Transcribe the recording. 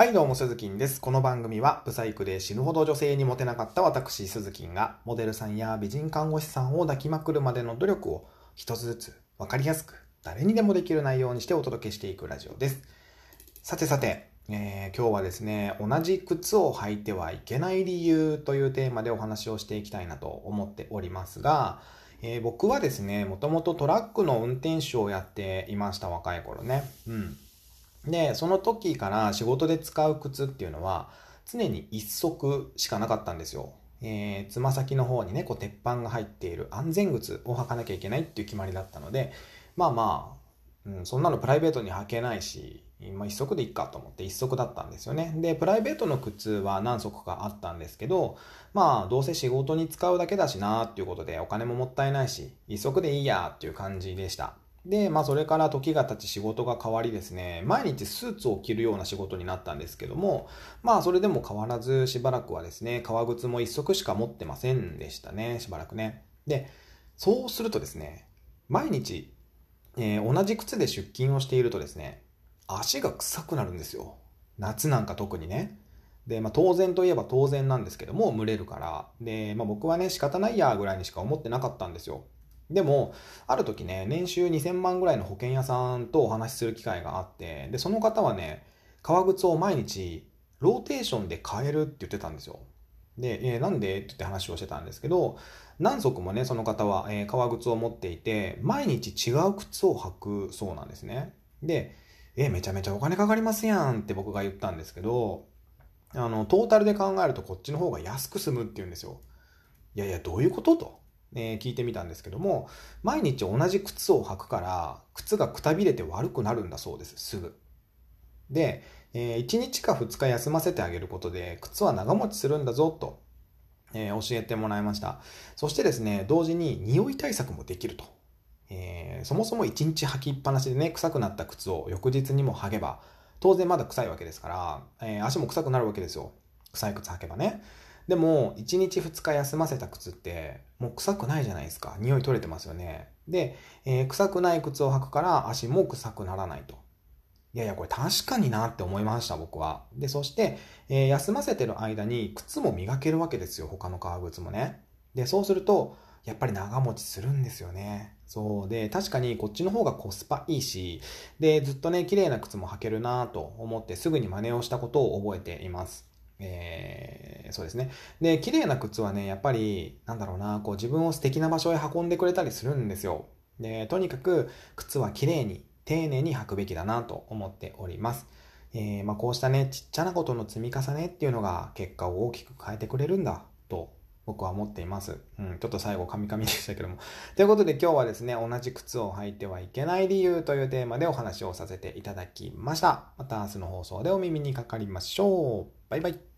はい、どうも、鈴木です。この番組は、ブサイクで死ぬほど女性にモテなかった私、鈴木が、モデルさんや美人看護師さんを抱きまくるまでの努力を、一つずつ、わかりやすく、誰にでもできる内容にしてお届けしていくラジオです。さてさて、えー、今日はですね、同じ靴を履いてはいけない理由というテーマでお話をしていきたいなと思っておりますが、えー、僕はですね、もともとトラックの運転手をやっていました、若い頃ね。うん。で、その時から仕事で使う靴っていうのは、常に一足しかなかったんですよ。えー、つま先の方にね、こう鉄板が入っている安全靴を履かなきゃいけないっていう決まりだったので、まあまあ、うん、そんなのプライベートに履けないし、まあ一足でいいかと思って一足だったんですよね。で、プライベートの靴は何足かあったんですけど、まあどうせ仕事に使うだけだしなーっていうことでお金ももったいないし、一足でいいやーっていう感じでした。で、まあそれから時が経ち仕事が変わりですね、毎日スーツを着るような仕事になったんですけども、まあそれでも変わらずしばらくはですね、革靴も一足しか持ってませんでしたね、しばらくね。で、そうするとですね、毎日、えー、同じ靴で出勤をしているとですね、足が臭くなるんですよ。夏なんか特にね。で、まあ当然といえば当然なんですけども、蒸れるから。で、まあ僕はね、仕方ないやぐらいにしか思ってなかったんですよ。でも、ある時ね、年収2000万ぐらいの保険屋さんとお話しする機会があって、で、その方はね、革靴を毎日ローテーションで変えるって言ってたんですよ。で、えー、なんでって言って話をしてたんですけど、何足もね、その方は、えー、革靴を持っていて、毎日違う靴を履くそうなんですね。で、えー、めちゃめちゃお金かかりますやんって僕が言ったんですけど、あの、トータルで考えるとこっちの方が安く済むって言うんですよ。いやいや、どういうことと。えー、聞いてみたんですけども、毎日同じ靴を履くから、靴がくたびれて悪くなるんだそうです、すぐ。で、えー、1日か2日休ませてあげることで、靴は長持ちするんだぞ、と、えー、教えてもらいました。そしてですね、同時に匂い対策もできると。えー、そもそも1日履きっぱなしでね、臭くなった靴を翌日にも履けば、当然まだ臭いわけですから、え、足も臭くなるわけですよ。臭い靴履けばね。でも、1日2日休ませた靴って、もう臭くないじゃないですか。匂い取れてますよね。で、えー、臭くない靴を履くから足も臭くならないと。いやいや、これ確かになって思いました、僕は。で、そして、えー、休ませてる間に靴も磨けるわけですよ、他の革靴もね。で、そうすると、やっぱり長持ちするんですよね。そう。で、確かにこっちの方がコスパいいし、で、ずっとね、綺麗な靴も履けるなと思ってすぐに真似をしたことを覚えています。えー、そうですね。で、綺麗な靴はね、やっぱり、なんだろうな、こう自分を素敵な場所へ運んでくれたりするんですよ。で、とにかく靴は綺麗に、丁寧に履くべきだなと思っております。えー、まあ、こうしたね、ちっちゃなことの積み重ねっていうのが結果を大きく変えてくれるんだと僕は思っています。うん、ちょっと最後カミカミでしたけども。ということで今日はですね、同じ靴を履いてはいけない理由というテーマでお話をさせていただきました。また明日の放送でお耳にかかりましょう。バイバイ。